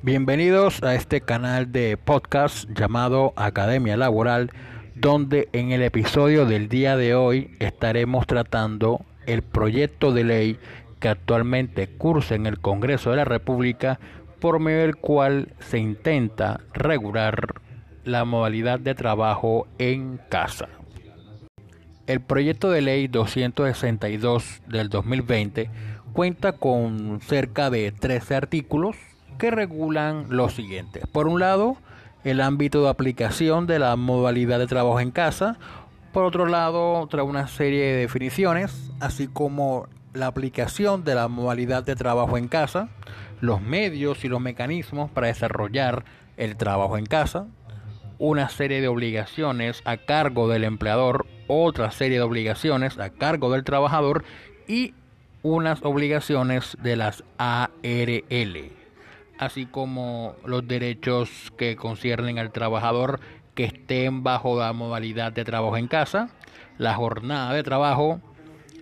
Bienvenidos a este canal de podcast llamado Academia Laboral, donde en el episodio del día de hoy estaremos tratando el proyecto de ley que actualmente cursa en el Congreso de la República, por medio del cual se intenta regular la modalidad de trabajo en casa. El proyecto de ley 262 del 2020 cuenta con cerca de 13 artículos que regulan lo siguiente. Por un lado, el ámbito de aplicación de la modalidad de trabajo en casa. Por otro lado, trae una serie de definiciones, así como la aplicación de la modalidad de trabajo en casa, los medios y los mecanismos para desarrollar el trabajo en casa, una serie de obligaciones a cargo del empleador, otra serie de obligaciones a cargo del trabajador y unas obligaciones de las ARL así como los derechos que conciernen al trabajador que estén bajo la modalidad de trabajo en casa, la jornada de trabajo,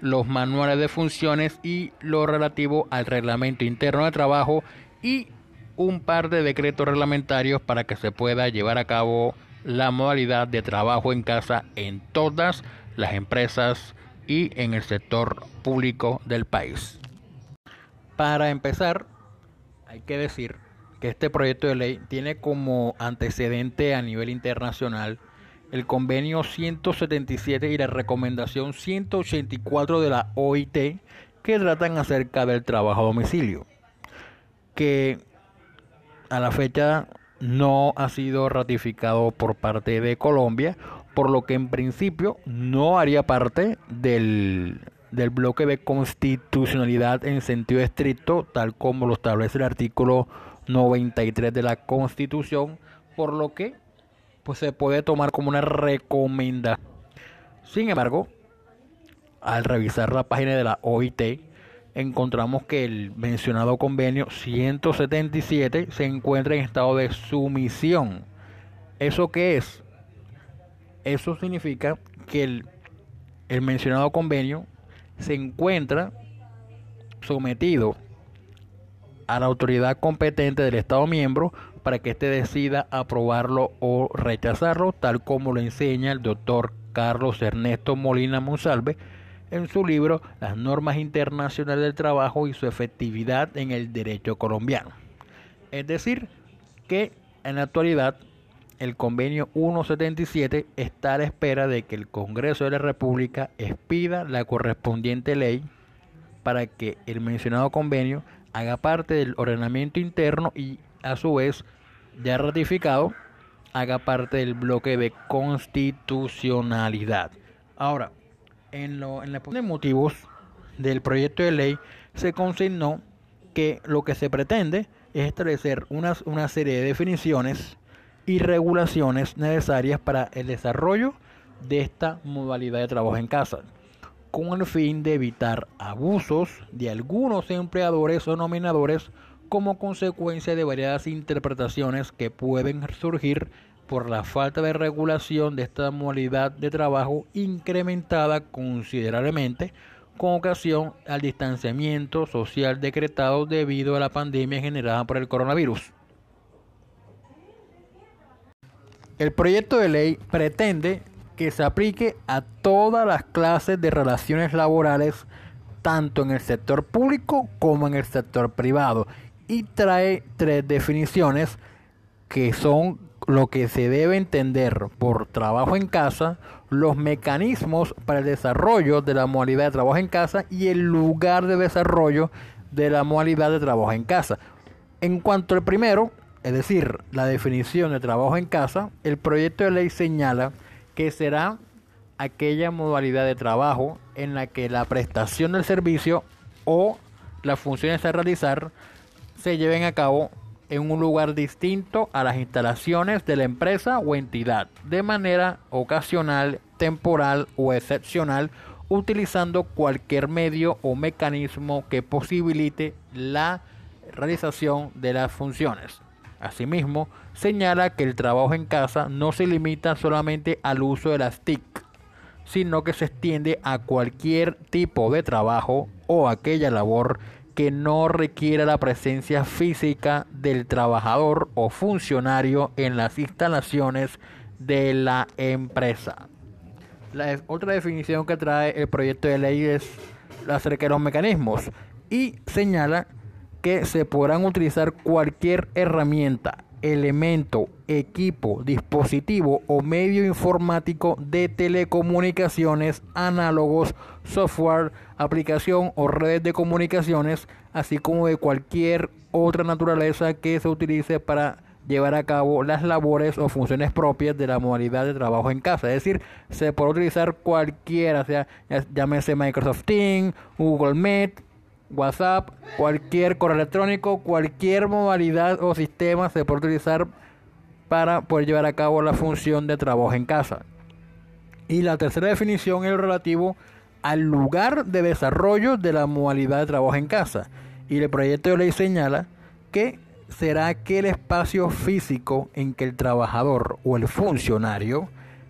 los manuales de funciones y lo relativo al reglamento interno de trabajo y un par de decretos reglamentarios para que se pueda llevar a cabo la modalidad de trabajo en casa en todas las empresas y en el sector público del país. Para empezar, hay que decir que este proyecto de ley tiene como antecedente a nivel internacional el convenio 177 y la recomendación 184 de la OIT que tratan acerca del trabajo a domicilio, que a la fecha no ha sido ratificado por parte de Colombia, por lo que en principio no haría parte del del bloque de constitucionalidad en sentido estricto, tal como lo establece el artículo 93 de la Constitución, por lo que pues se puede tomar como una recomendación. Sin embargo, al revisar la página de la OIT, encontramos que el mencionado convenio 177 se encuentra en estado de sumisión. ¿Eso qué es? Eso significa que el, el mencionado convenio se encuentra sometido a la autoridad competente del Estado miembro para que éste decida aprobarlo o rechazarlo, tal como lo enseña el doctor Carlos Ernesto Molina Monsalve en su libro Las normas internacionales del trabajo y su efectividad en el derecho colombiano. Es decir, que en la actualidad el convenio 177 está a la espera de que el Congreso de la República expida la correspondiente ley para que el mencionado convenio haga parte del ordenamiento interno y a su vez ya ratificado haga parte del bloque de constitucionalidad. Ahora, en, lo, en la de motivos del proyecto de ley se consignó que lo que se pretende es establecer una, una serie de definiciones y regulaciones necesarias para el desarrollo de esta modalidad de trabajo en casa, con el fin de evitar abusos de algunos empleadores o nominadores como consecuencia de variadas interpretaciones que pueden surgir por la falta de regulación de esta modalidad de trabajo incrementada considerablemente con ocasión al distanciamiento social decretado debido a la pandemia generada por el coronavirus. El proyecto de ley pretende que se aplique a todas las clases de relaciones laborales, tanto en el sector público como en el sector privado, y trae tres definiciones que son lo que se debe entender por trabajo en casa, los mecanismos para el desarrollo de la modalidad de trabajo en casa y el lugar de desarrollo de la modalidad de trabajo en casa. En cuanto al primero, es decir, la definición de trabajo en casa, el proyecto de ley señala que será aquella modalidad de trabajo en la que la prestación del servicio o las funciones a realizar se lleven a cabo en un lugar distinto a las instalaciones de la empresa o entidad, de manera ocasional, temporal o excepcional, utilizando cualquier medio o mecanismo que posibilite la realización de las funciones. Asimismo, señala que el trabajo en casa no se limita solamente al uso de las TIC, sino que se extiende a cualquier tipo de trabajo o aquella labor que no requiera la presencia física del trabajador o funcionario en las instalaciones de la empresa. La otra definición que trae el proyecto de ley es acerca de los mecanismos y señala que se podrán utilizar cualquier herramienta, elemento, equipo, dispositivo o medio informático de telecomunicaciones, análogos, software, aplicación o redes de comunicaciones, así como de cualquier otra naturaleza que se utilice para llevar a cabo las labores o funciones propias de la modalidad de trabajo en casa. Es decir, se puede utilizar cualquiera, sea llámese Microsoft Teams, Google Meet, WhatsApp, cualquier correo electrónico, cualquier modalidad o sistema se puede utilizar para poder llevar a cabo la función de trabajo en casa. Y la tercera definición es relativo al lugar de desarrollo de la modalidad de trabajo en casa. Y el proyecto de ley señala que será aquel espacio físico en que el trabajador o el funcionario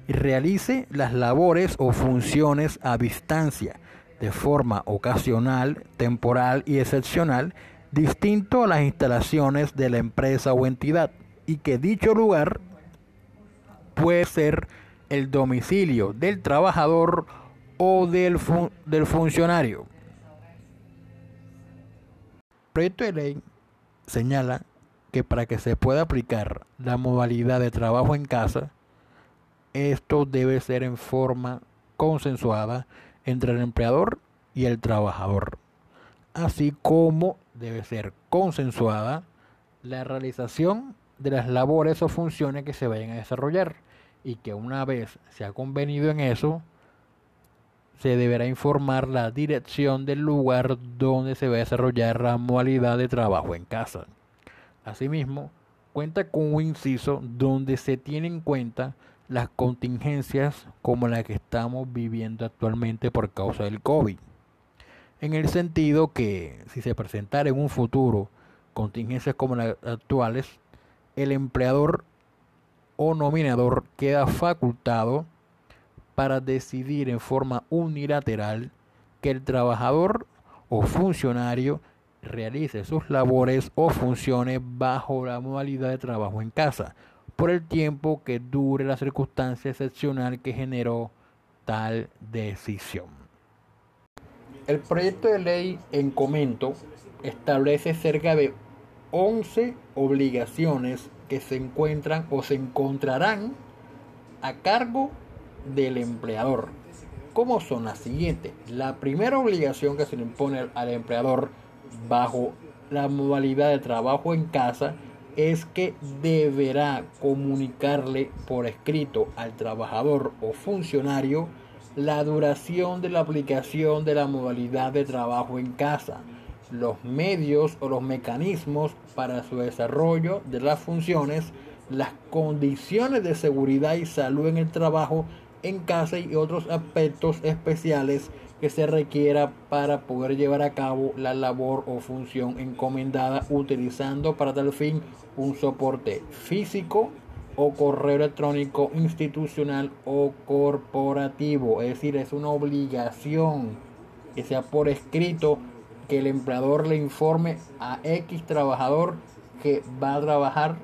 realice las labores o funciones a distancia de forma ocasional, temporal y excepcional, distinto a las instalaciones de la empresa o entidad, y que dicho lugar puede ser el domicilio del trabajador o del, del funcionario. El proyecto de ley señala que para que se pueda aplicar la modalidad de trabajo en casa, esto debe ser en forma consensuada entre el empleador y el trabajador, así como debe ser consensuada la realización de las labores o funciones que se vayan a desarrollar y que una vez se ha convenido en eso, se deberá informar la dirección del lugar donde se va a desarrollar la modalidad de trabajo en casa. Asimismo, cuenta con un inciso donde se tiene en cuenta las contingencias como la que estamos viviendo actualmente por causa del COVID. En el sentido que si se presentara en un futuro contingencias como las actuales, el empleador o nominador queda facultado para decidir en forma unilateral que el trabajador o funcionario realice sus labores o funciones bajo la modalidad de trabajo en casa por el tiempo que dure la circunstancia excepcional que generó tal decisión. El proyecto de ley en comento establece cerca de 11 obligaciones que se encuentran o se encontrarán a cargo del empleador. ¿Cómo son las siguientes? La primera obligación que se le impone al empleador bajo la modalidad de trabajo en casa es que deberá comunicarle por escrito al trabajador o funcionario la duración de la aplicación de la modalidad de trabajo en casa, los medios o los mecanismos para su desarrollo de las funciones, las condiciones de seguridad y salud en el trabajo en casa y otros aspectos especiales que se requiera para poder llevar a cabo la labor o función encomendada utilizando para tal fin un soporte físico o correo electrónico institucional o corporativo. Es decir, es una obligación que sea por escrito que el empleador le informe a X trabajador que va a trabajar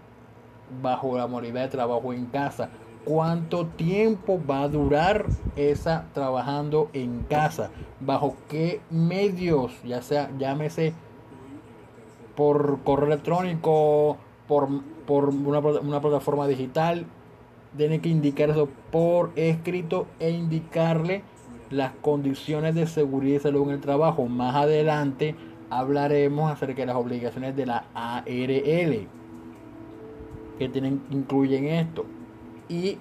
bajo la modalidad de trabajo en casa cuánto tiempo va a durar esa trabajando en casa, bajo qué medios, ya sea, llámese por correo electrónico, por, por una, una plataforma digital, tiene que indicar eso por escrito e indicarle las condiciones de seguridad y salud en el trabajo. Más adelante hablaremos acerca de las obligaciones de la ARL que tienen, incluyen esto y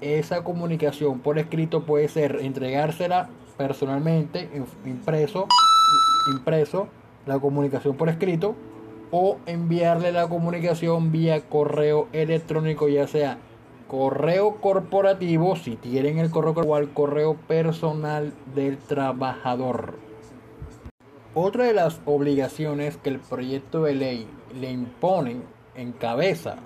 esa comunicación por escrito puede ser entregársela personalmente, impreso, impreso, la comunicación por escrito, o enviarle la comunicación vía correo electrónico, ya sea correo corporativo, si tienen el correo o al correo personal del trabajador. Otra de las obligaciones que el proyecto de ley le imponen en cabeza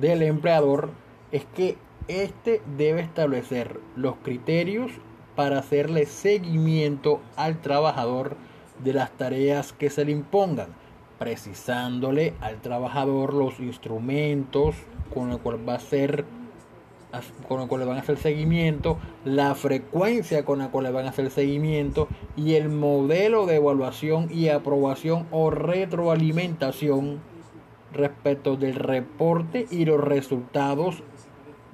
del empleador es que éste debe establecer los criterios para hacerle seguimiento al trabajador de las tareas que se le impongan, precisándole al trabajador los instrumentos con los cuales va a con el cual le van a hacer seguimiento, la frecuencia con la cual le van a hacer seguimiento y el modelo de evaluación y aprobación o retroalimentación respecto del reporte y los resultados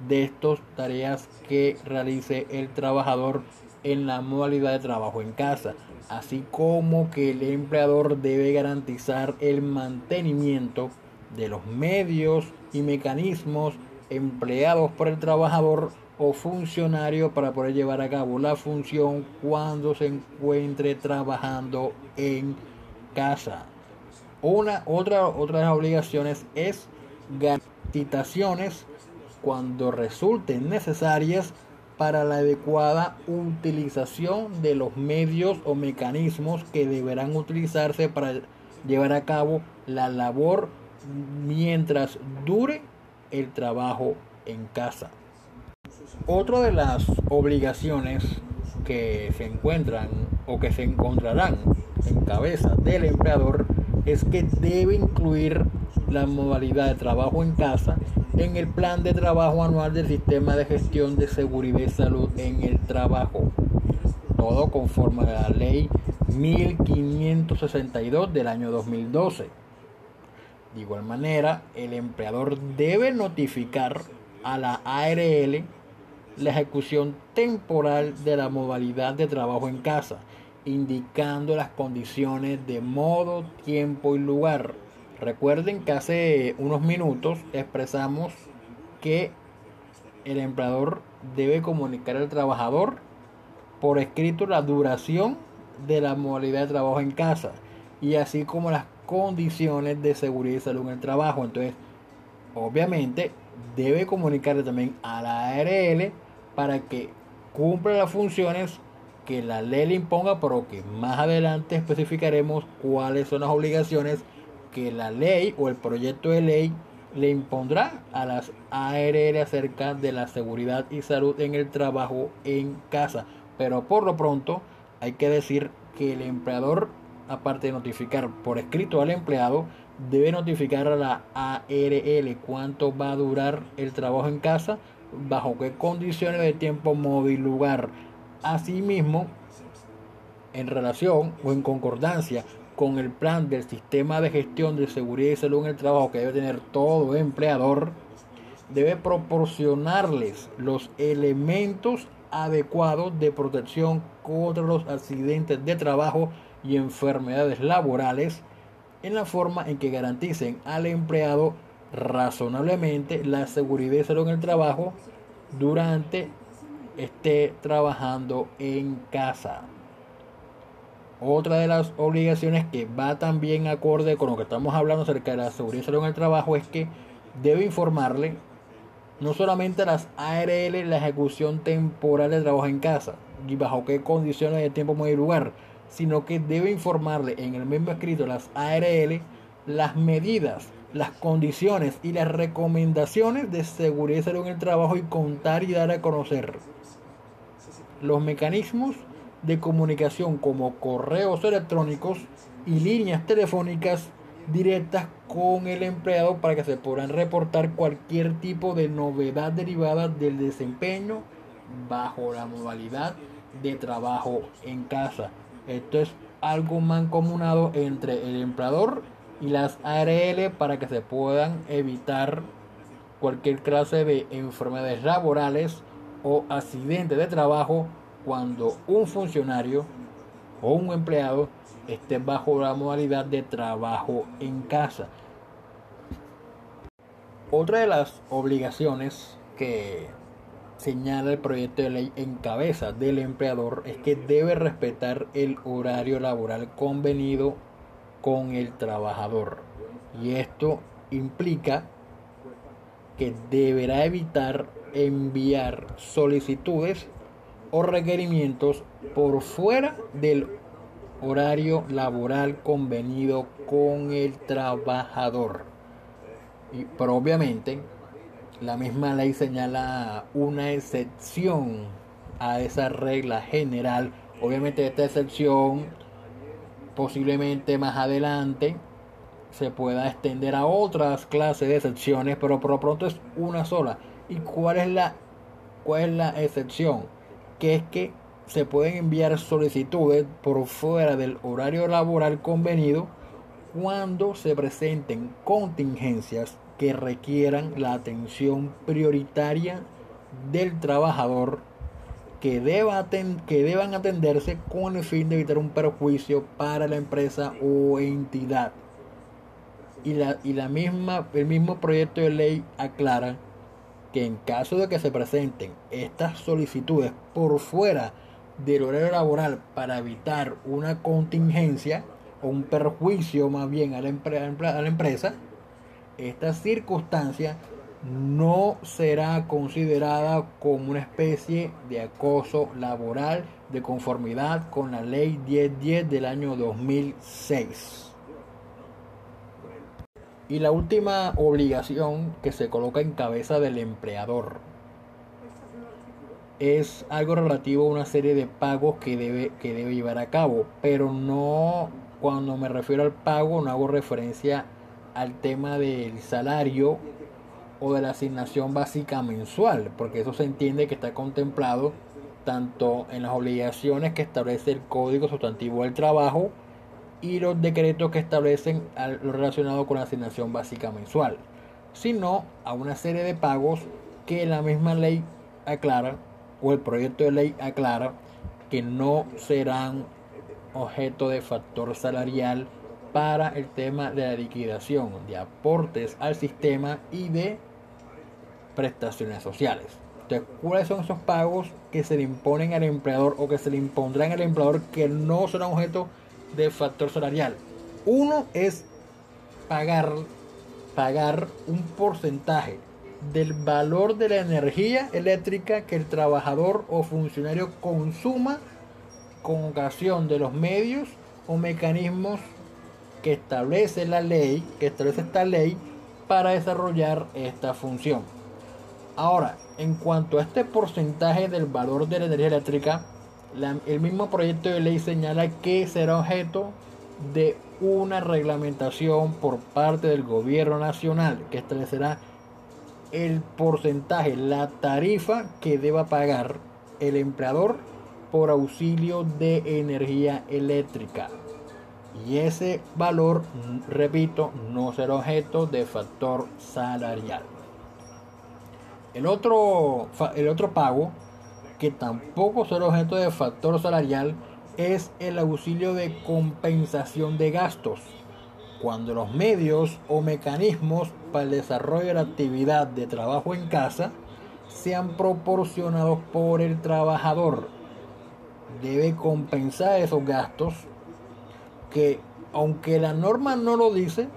de estas tareas que realice el trabajador en la modalidad de trabajo en casa, así como que el empleador debe garantizar el mantenimiento de los medios y mecanismos empleados por el trabajador o funcionario para poder llevar a cabo la función cuando se encuentre trabajando en casa. Una otra las obligaciones es citaciones cuando resulten necesarias para la adecuada utilización de los medios o mecanismos que deberán utilizarse para llevar a cabo la labor mientras dure el trabajo en casa. Otra de las obligaciones que se encuentran o que se encontrarán en cabeza del empleador es que debe incluir la modalidad de trabajo en casa en el plan de trabajo anual del sistema de gestión de seguridad y salud en el trabajo. Todo conforme a la ley 1562 del año 2012 de igual manera, el empleador debe notificar a la ARL la ejecución temporal de la modalidad de trabajo en casa, indicando las condiciones de modo, tiempo y lugar. Recuerden que hace unos minutos expresamos que el empleador debe comunicar al trabajador por escrito la duración de la modalidad de trabajo en casa y así como las condiciones de seguridad y salud en el trabajo. Entonces, obviamente, debe comunicarle también a la ARL para que cumpla las funciones que la ley le imponga, pero que más adelante especificaremos cuáles son las obligaciones que la ley o el proyecto de ley le impondrá a las ARL acerca de la seguridad y salud en el trabajo en casa. Pero por lo pronto hay que decir que el empleador aparte de notificar por escrito al empleado, debe notificar a la ARL cuánto va a durar el trabajo en casa, bajo qué condiciones de tiempo, modo y lugar. Asimismo, en relación o en concordancia con el plan del sistema de gestión de seguridad y salud en el trabajo que debe tener todo empleador, debe proporcionarles los elementos adecuados de protección contra los accidentes de trabajo y enfermedades laborales en la forma en que garanticen al empleado razonablemente la seguridad y salud en el trabajo durante esté trabajando en casa. Otra de las obligaciones que va también acorde con lo que estamos hablando acerca de la seguridad salud en el trabajo es que debe informarle no solamente a las ARL la ejecución temporal de trabajo en casa y bajo qué condiciones de tiempo, y lugar, sino que debe informarle en el mismo escrito las ARL las medidas, las condiciones y las recomendaciones de seguridad salud en el trabajo y contar y dar a conocer los mecanismos de comunicación como correos electrónicos y líneas telefónicas directas con el empleado para que se puedan reportar cualquier tipo de novedad derivada del desempeño bajo la modalidad de trabajo en casa. Esto es algo mancomunado entre el empleador y las ARL para que se puedan evitar cualquier clase de enfermedades laborales o accidentes de trabajo cuando un funcionario o un empleado esté bajo la modalidad de trabajo en casa. Otra de las obligaciones que señala el proyecto de ley en cabeza del empleador es que debe respetar el horario laboral convenido con el trabajador. Y esto implica que deberá evitar enviar solicitudes o requerimientos por fuera del horario laboral convenido con el trabajador. Y, pero obviamente la misma ley señala una excepción a esa regla general. Obviamente esta excepción posiblemente más adelante se pueda extender a otras clases de excepciones, pero por lo pronto es una sola. ¿Y cuál es la, cuál es la excepción? Que es que se pueden enviar solicitudes por fuera del horario laboral convenido cuando se presenten contingencias que requieran la atención prioritaria del trabajador que, deba que deban atenderse con el fin de evitar un perjuicio para la empresa o entidad. Y, la, y la misma, el mismo proyecto de ley aclara que en caso de que se presenten estas solicitudes por fuera del horario laboral para evitar una contingencia o un perjuicio más bien a la, a la empresa, esta circunstancia no será considerada como una especie de acoso laboral de conformidad con la ley 1010 del año 2006. Y la última obligación que se coloca en cabeza del empleador. Es algo relativo a una serie de pagos que debe, que debe llevar a cabo, pero no cuando me refiero al pago no hago referencia al tema del salario o de la asignación básica mensual, porque eso se entiende que está contemplado tanto en las obligaciones que establece el Código Sustantivo del Trabajo y los decretos que establecen lo relacionado con la asignación básica mensual, sino a una serie de pagos que la misma ley aclara o el proyecto de ley aclara que no serán objeto de factor salarial para el tema de la liquidación de aportes al sistema y de prestaciones sociales. Entonces, ¿cuáles son esos pagos que se le imponen al empleador o que se le impondrán al empleador que no serán objeto de factor salarial? Uno es pagar, pagar un porcentaje del valor de la energía eléctrica que el trabajador o funcionario consuma con ocasión de los medios o mecanismos que establece la ley, que establece esta ley para desarrollar esta función. Ahora, en cuanto a este porcentaje del valor de la energía eléctrica, el mismo proyecto de ley señala que será objeto de una reglamentación por parte del gobierno nacional que establecerá el porcentaje, la tarifa que deba pagar el empleador por auxilio de energía eléctrica. Y ese valor, repito, no será objeto de factor salarial. El otro, el otro pago, que tampoco será objeto de factor salarial, es el auxilio de compensación de gastos cuando los medios o mecanismos para el desarrollo de la actividad de trabajo en casa sean proporcionados por el trabajador. Debe compensar esos gastos que, aunque la norma no lo dice,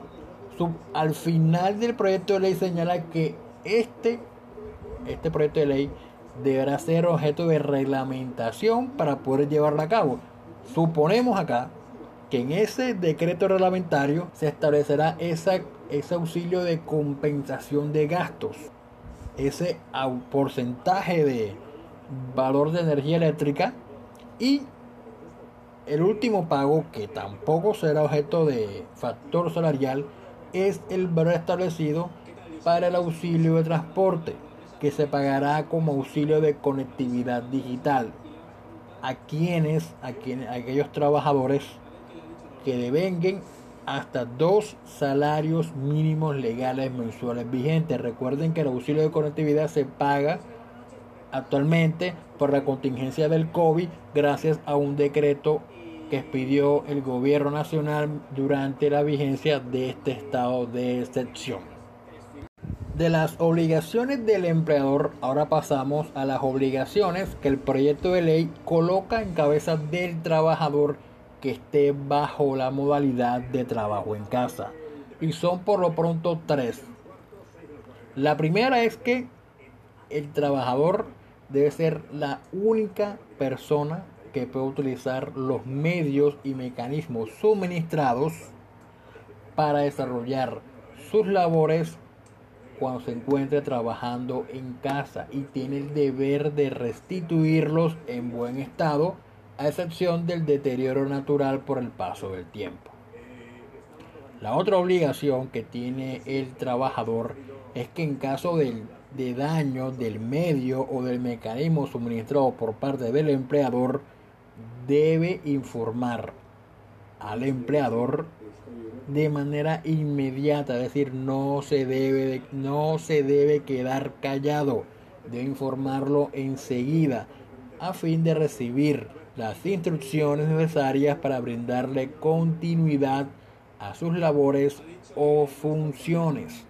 al final del proyecto de ley señala que este, este proyecto de ley deberá ser objeto de reglamentación para poder llevarla a cabo. Suponemos acá que en ese decreto reglamentario se establecerá esa, ese auxilio de compensación de gastos, ese porcentaje de valor de energía eléctrica y el último pago, que tampoco será objeto de factor salarial, es el valor establecido para el auxilio de transporte, que se pagará como auxilio de conectividad digital a quienes, a quienes, a aquellos trabajadores que devenguen hasta dos salarios mínimos legales mensuales vigentes. Recuerden que el auxilio de conectividad se paga actualmente por la contingencia del COVID gracias a un decreto que expidió el gobierno nacional durante la vigencia de este estado de excepción. De las obligaciones del empleador, ahora pasamos a las obligaciones que el proyecto de ley coloca en cabeza del trabajador que esté bajo la modalidad de trabajo en casa. Y son por lo pronto tres. La primera es que el trabajador debe ser la única persona que puede utilizar los medios y mecanismos suministrados para desarrollar sus labores cuando se encuentre trabajando en casa y tiene el deber de restituirlos en buen estado a excepción del deterioro natural por el paso del tiempo. La otra obligación que tiene el trabajador es que en caso de, de daño del medio o del mecanismo suministrado por parte del empleador, debe informar al empleador de manera inmediata, es decir, no se debe, no se debe quedar callado, debe informarlo enseguida a fin de recibir las instrucciones necesarias para brindarle continuidad a sus labores o funciones.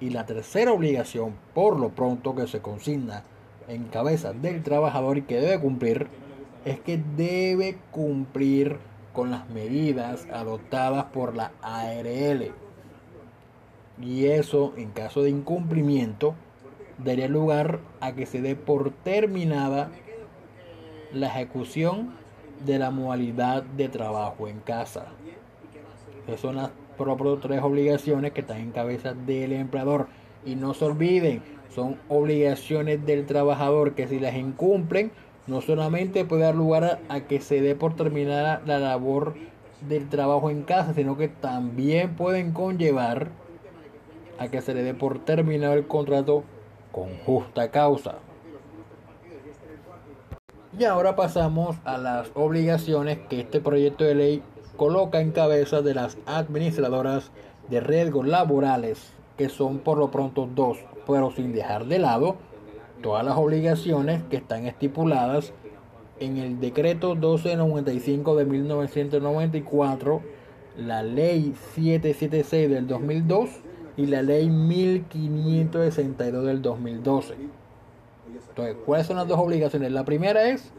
Y la tercera obligación, por lo pronto que se consigna en cabeza del trabajador y que debe cumplir, es que debe cumplir con las medidas adoptadas por la ARL. Y eso, en caso de incumplimiento, daría lugar a que se dé por terminada la ejecución de la modalidad de trabajo en casa. Esas son las propias tres obligaciones que están en cabeza del empleador. Y no se olviden, son obligaciones del trabajador que si las incumplen, no solamente puede dar lugar a, que se dé por terminada la labor del trabajo en casa, sino que también pueden conllevar a que se le dé por terminado el contrato con justa causa. Y ahora pasamos a las obligaciones que este proyecto de ley coloca en cabeza de las administradoras de riesgos laborales, que son por lo pronto dos, pero sin dejar de lado todas las obligaciones que están estipuladas en el decreto 1295 de 1994, la ley 776 del 2002 y la ley 1562 del 2012. Entonces, ¿cuáles son las dos obligaciones? La primera es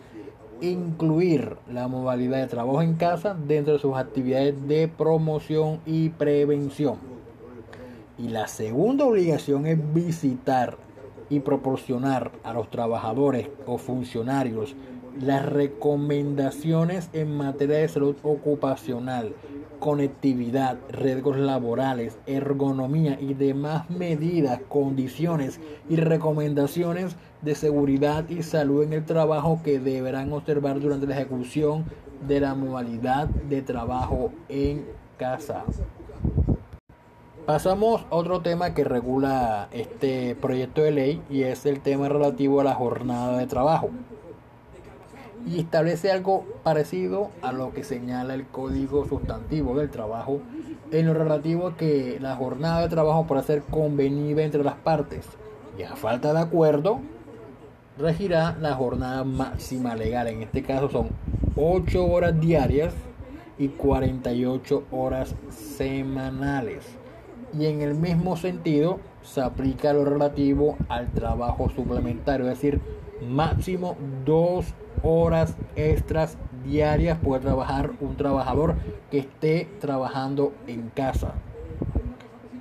incluir la modalidad de trabajo en casa dentro de sus actividades de promoción y prevención. Y la segunda obligación es visitar y proporcionar a los trabajadores o funcionarios las recomendaciones en materia de salud ocupacional, conectividad, riesgos laborales, ergonomía y demás medidas, condiciones y recomendaciones de seguridad y salud en el trabajo que deberán observar durante la ejecución de la modalidad de trabajo en casa. Pasamos a otro tema que regula este proyecto de ley y es el tema relativo a la jornada de trabajo. Y establece algo parecido a lo que señala el Código Sustantivo del Trabajo en lo relativo a que la jornada de trabajo puede ser convenida entre las partes y a falta de acuerdo regirá la jornada máxima legal. En este caso son 8 horas diarias y 48 horas semanales y en el mismo sentido se aplica lo relativo al trabajo suplementario, es decir, máximo dos horas extras diarias puede trabajar un trabajador que esté trabajando en casa.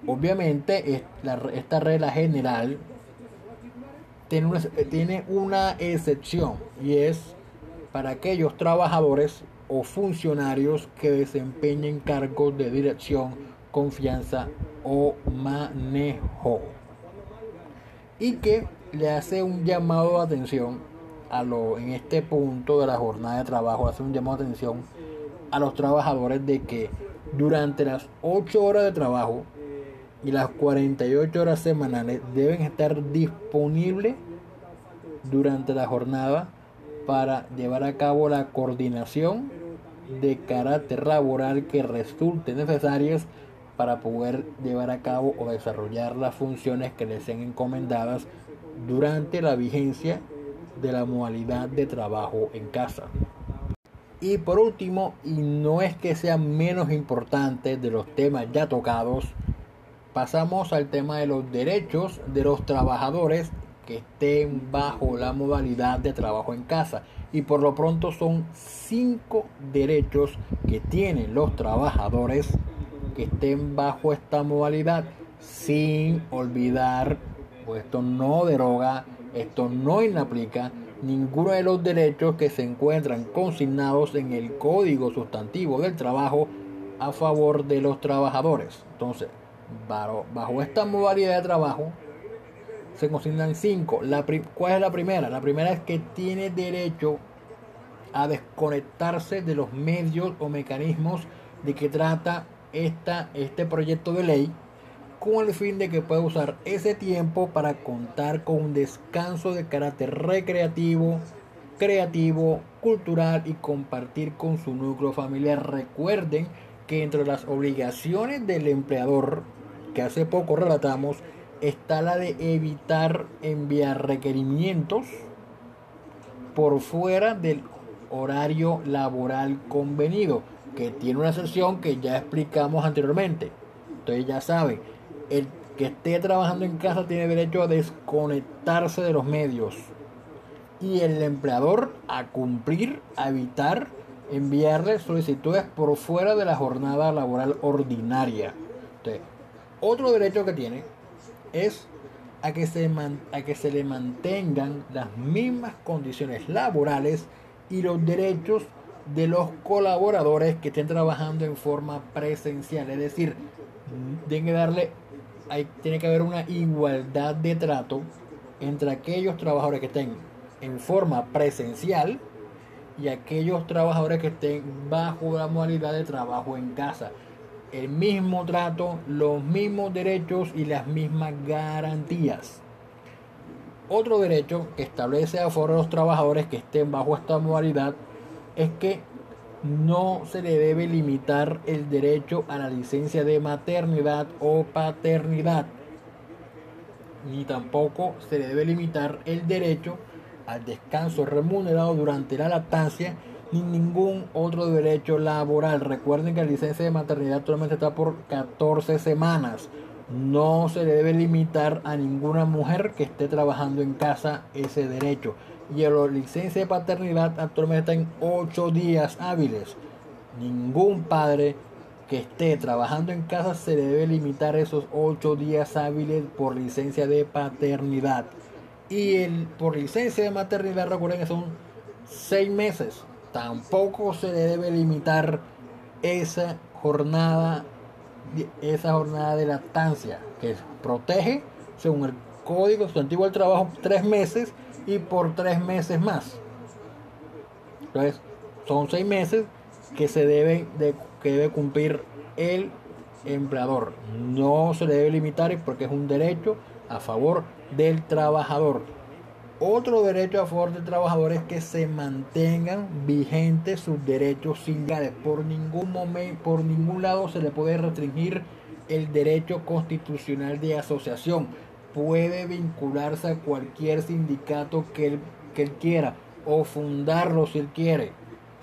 Obviamente esta regla general tiene una, tiene una excepción y es para aquellos trabajadores o funcionarios que desempeñen cargos de dirección, confianza o manejo. Y que le hace un llamado de atención a lo, en este punto de la jornada de trabajo, hace un llamado de atención a los trabajadores de que durante las 8 horas de trabajo y las 48 horas semanales deben estar disponibles durante la jornada para llevar a cabo la coordinación de carácter laboral que resulte necesarias para poder llevar a cabo o desarrollar las funciones que les sean encomendadas durante la vigencia de la modalidad de trabajo en casa. Y por último, y no es que sea menos importante de los temas ya tocados, pasamos al tema de los derechos de los trabajadores que estén bajo la modalidad de trabajo en casa. Y por lo pronto son cinco derechos que tienen los trabajadores estén bajo esta modalidad sin olvidar, pues esto no deroga, esto no inaplica ninguno de los derechos que se encuentran consignados en el Código Sustantivo del Trabajo a favor de los trabajadores. Entonces, bajo, esta modalidad de trabajo se consignan cinco. La, ¿Cuál es la primera? La primera es que tiene derecho a desconectarse de los medios o mecanismos de que trata esta, este proyecto de ley con el fin de que pueda usar ese tiempo para contar con un descanso de carácter recreativo, creativo, cultural y compartir con su núcleo familiar. Recuerden que entre las obligaciones del empleador, que hace poco relatamos, está la de evitar enviar requerimientos por fuera del horario laboral convenido, que tiene una excepción que ya explicamos anteriormente. Entonces ya saben, el que esté trabajando en casa tiene derecho a desconectarse de los medios y el empleador a cumplir, a evitar enviarle solicitudes por fuera de la jornada laboral ordinaria. otro derecho que tiene es a que, se a que se le mantengan las mismas condiciones laborales y los derechos de los colaboradores que estén trabajando en forma presencial. Es decir, que darle, hay, tiene que haber una igualdad de trato entre aquellos trabajadores que estén en forma presencial y aquellos trabajadores que estén bajo la modalidad de trabajo en casa. El mismo trato, los mismos derechos y las mismas garantías. Otro derecho que establece a favor de los trabajadores que estén bajo esta modalidad es que no se le debe limitar el derecho a la licencia de maternidad o paternidad, ni tampoco se le debe limitar el derecho al descanso remunerado durante la lactancia ni ningún otro derecho laboral. Recuerden que la licencia de maternidad actualmente está por 14 semanas. No se le debe limitar a ninguna mujer que esté trabajando en casa ese derecho. Y la licencia de paternidad actualmente está en 8 días hábiles. Ningún padre que esté trabajando en casa se le debe limitar esos 8 días hábiles por licencia de paternidad. Y el, por licencia de maternidad, recuerden que son 6 meses. Tampoco se le debe limitar esa jornada, esa jornada de lactancia que protege, según el Código Sustantivo del Trabajo, 3 meses y por 3 meses más. Entonces, son 6 meses que se deben de, que debe cumplir el empleador. No se le debe limitar porque es un derecho a favor del trabajador. Otro derecho a favor del trabajador es que se mantengan vigentes sus derechos sindicales. Por ningún momento, por ningún lado se le puede restringir el derecho constitucional de asociación. Puede vincularse a cualquier sindicato que él, que él quiera o fundarlo si él quiere.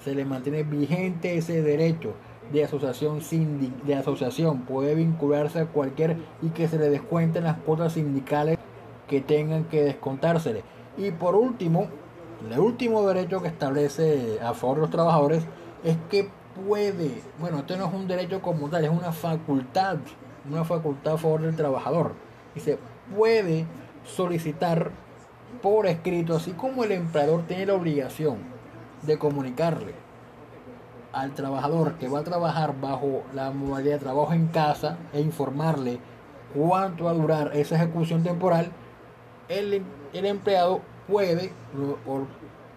Se le mantiene vigente ese derecho de asociación de asociación puede vincularse a cualquier y que se le descuenten las cuotas sindicales que tengan que descontársele. Y por último, el último derecho que establece a favor de los trabajadores es que puede, bueno, esto no es un derecho como tal, es una facultad, una facultad a favor del trabajador. Se puede solicitar por escrito, así como el empleador tiene la obligación de comunicarle al trabajador que va a trabajar bajo la modalidad de trabajo en casa e informarle cuánto va a durar esa ejecución temporal, el, el empleado puede,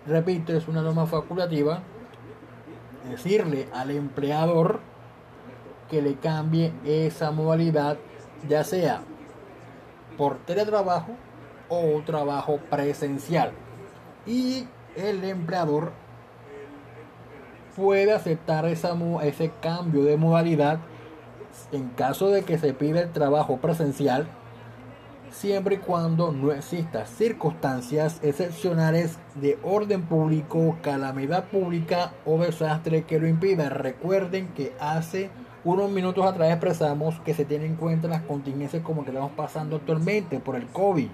repito, es una norma facultativa, decirle al empleador que le cambie esa modalidad, ya sea por teletrabajo o trabajo presencial. Y el empleador puede aceptar esa, ese cambio de modalidad en caso de que se pida el trabajo presencial, siempre y cuando no existan circunstancias excepcionales de orden público, calamidad pública o desastre que lo impidan. Recuerden que hace unos minutos atrás expresamos que se tienen en cuenta las contingencias como que estamos pasando actualmente por el COVID,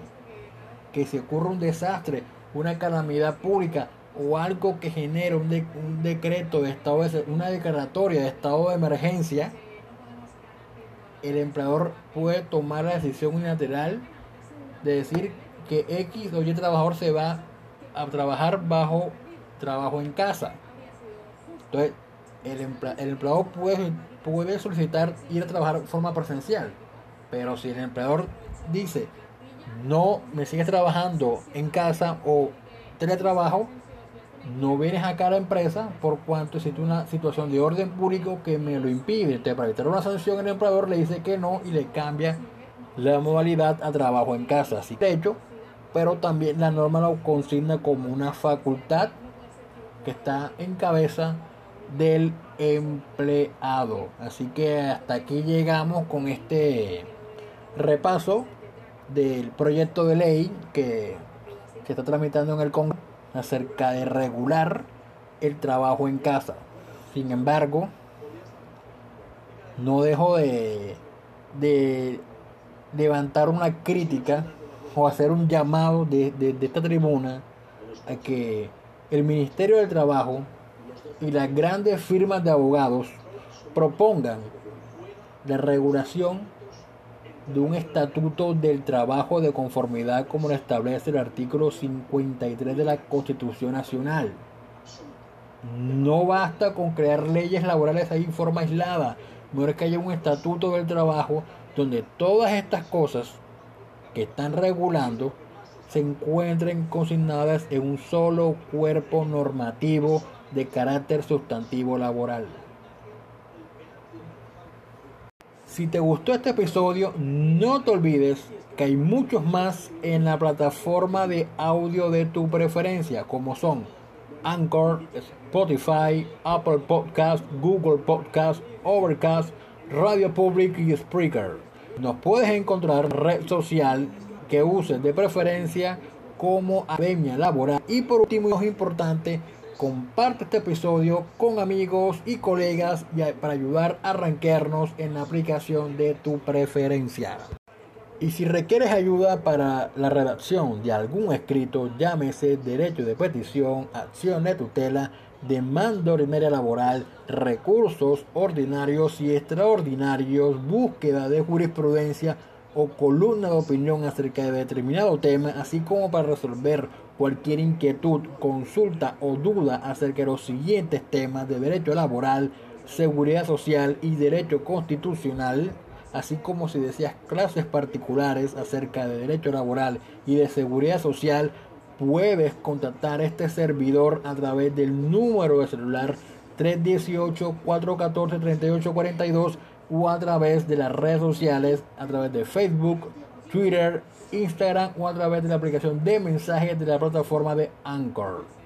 que si ocurre un desastre, una calamidad pública, o algo que genere un, un decreto de estado de, una declaratoria de estado de emergencia, el empleador puede tomar la decisión unilateral de decir que X o Y trabajador se va a trabajar bajo trabajo en casa. Entonces, el, el empleador puede, puede solicitar ir a trabajar de forma presencial, pero si el empleador dice no me sigues trabajando en casa o teletrabajo, no vienes acá a la empresa por cuanto existe una situación de orden público que me lo impide. Te para evitar una sanción, el empleador le dice que no y le cambia la modalidad a trabajo en casa. Así de hecho, pero también la norma lo consigna como una facultad que está en cabeza del empleado. Así que hasta aquí llegamos con este repaso del proyecto de ley que se está tramitando en el Congreso acerca de regular el trabajo en casa. Sin embargo, no dejo de, de levantar una crítica o hacer un llamado de, de, esta tribuna a que el Ministerio del Trabajo y las grandes firmas de abogados propongan la regulación de un estatuto del trabajo de conformidad como lo establece el artículo 53 de la Constitución Nacional. No basta con crear leyes laborales ahí en forma aislada, no es que haya un estatuto del trabajo donde todas estas cosas que están regulando se encuentren consignadas en un solo cuerpo normativo de carácter sustantivo laboral. Si te gustó este episodio, no te olvides que hay muchos más en la plataforma de audio de tu preferencia, como son Anchor, Spotify, Apple Podcast, Google Podcast, Overcast, Radio Public y Spreaker. Nos puedes encontrar en red social que uses de preferencia como Academia Laboral. Y por último, es importante, comparte este episodio con amigos y colegas para ayudar a arranquearnos en la aplicación de tu preferencia. Y si requieres ayuda para la redacción de algún escrito, llámese derecho de petición, acción de tutela, demanda ordinaria laboral, recursos ordinarios y extraordinarios, búsqueda de jurisprudencia o columna de opinión acerca de determinado tema, así como para resolver cualquier inquietud, consulta o duda acerca de los siguientes temas de derecho laboral, seguridad social y derecho constitucional, así como si deseas clases particulares acerca de derecho laboral y de seguridad social, puedes contactar a este servidor a través del número de celular 318-414-3842 o a través de las redes sociales, a través de Facebook, Twitter, Instagram o a través de la aplicación de mensajes de la plataforma de Anchor.